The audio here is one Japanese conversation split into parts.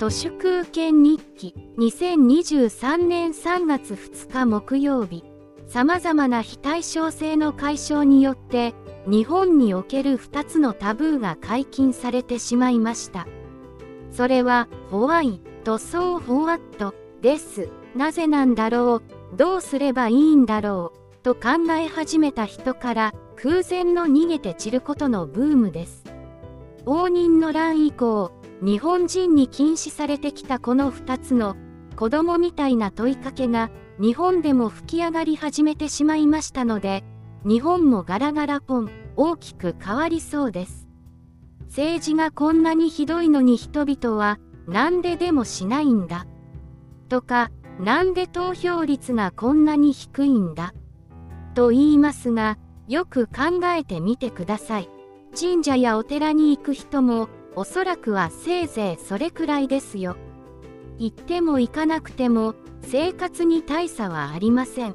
都市空権日記2023年3月2日木曜日。様々な非対称性の解消によって日本における2つのタブーが解禁されてしまいました。それはホワイトソーホワットです。なぜなんだろうどうすればいいんだろうと考え始めた人から空前の逃げて散ることのブームです。応仁の乱以降日本人に禁止されてきたこの2つの子供みたいな問いかけが日本でも吹き上がり始めてしまいましたので日本もガラガラポン大きく変わりそうです。政治がこんなにひどいのに人々はなんででもしないんだ。とかなんで投票率がこんなに低いんだ。と言いますがよく考えてみてください。神社やお寺に行く人もおそらくはせいぜいそれくらいですよ。行っても行かなくても生活に大差はありません。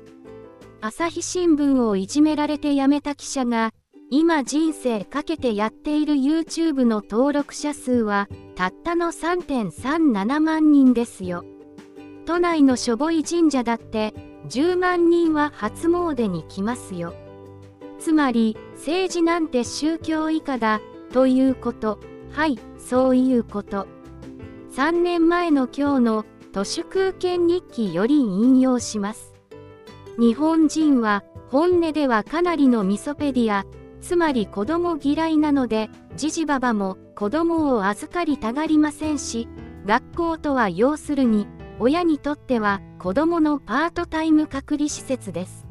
朝日新聞をいじめられて辞めた記者が今人生かけてやっている YouTube の登録者数はたったの3.37万人ですよ。都内のしょぼい神社だって10万人は初詣に来ますよ。つまり政治なんて宗教以下だということ。はい、そういうこと。3年前の今日の都市空権日記より引用します。日本人は本音ではかなりのミソペディア、つまり子供嫌いなので、じじばばも子供を預かりたがりませんし、学校とは要するに、親にとっては子供のパートタイム隔離施設です。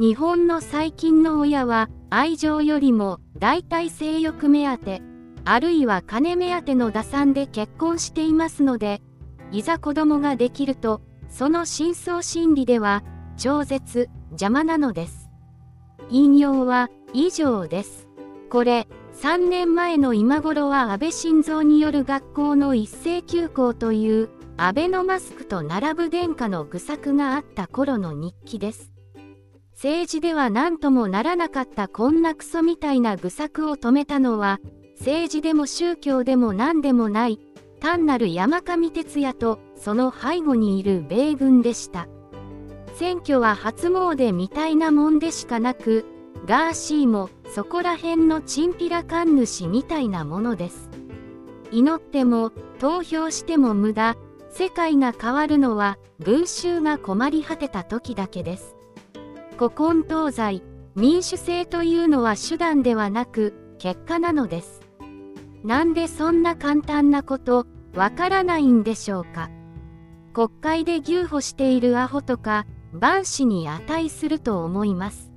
日本の最近の親は愛情よりも大体性欲目当て、あるいは金目当ての打算で結婚していますので、いざ子供ができると、その深層心理では、超絶、邪魔なのです。引用は以上です。これ、3年前の今頃は安倍晋三による学校の一斉休校というアベノマスクと並ぶ殿下の愚策があった頃の日記です。政治では何ともならなかったこんなクソみたいな愚策を止めたのは政治でも宗教でも何でもない単なる山上徹也とその背後にいる米軍でした。選挙は初詣みたいなもんでしかなくガーシーもそこら辺のチンピラ神主みたいなものです。祈っても投票しても無駄。世界が変わるのは群衆が困り果てた時だけです。古今東西民主制というのは手段ではなく結果なのです。なんでそんな簡単なことわからないんでしょうか。国会で牛歩しているアホとか万死に値すると思います。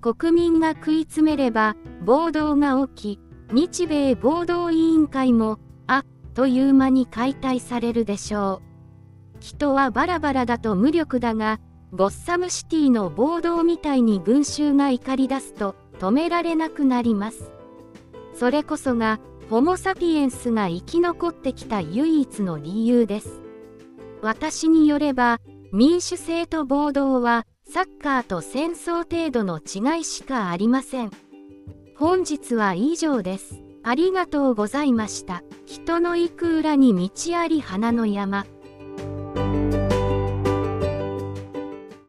国民が食い詰めれば暴動が起き日米暴動委員会もあっという間に解体されるでしょう。人はバラバラだと無力だがゴッサムシティの暴動みたいに群衆が怒り出すと止められなくなりますそれこそがホモ・サピエンスが生き残ってきた唯一の理由です。私によれば、民主制と暴動はサッカーと戦争程度の違いしかありません。本日は以上です。ありがとうございました。人の行く裏に道あり花の山。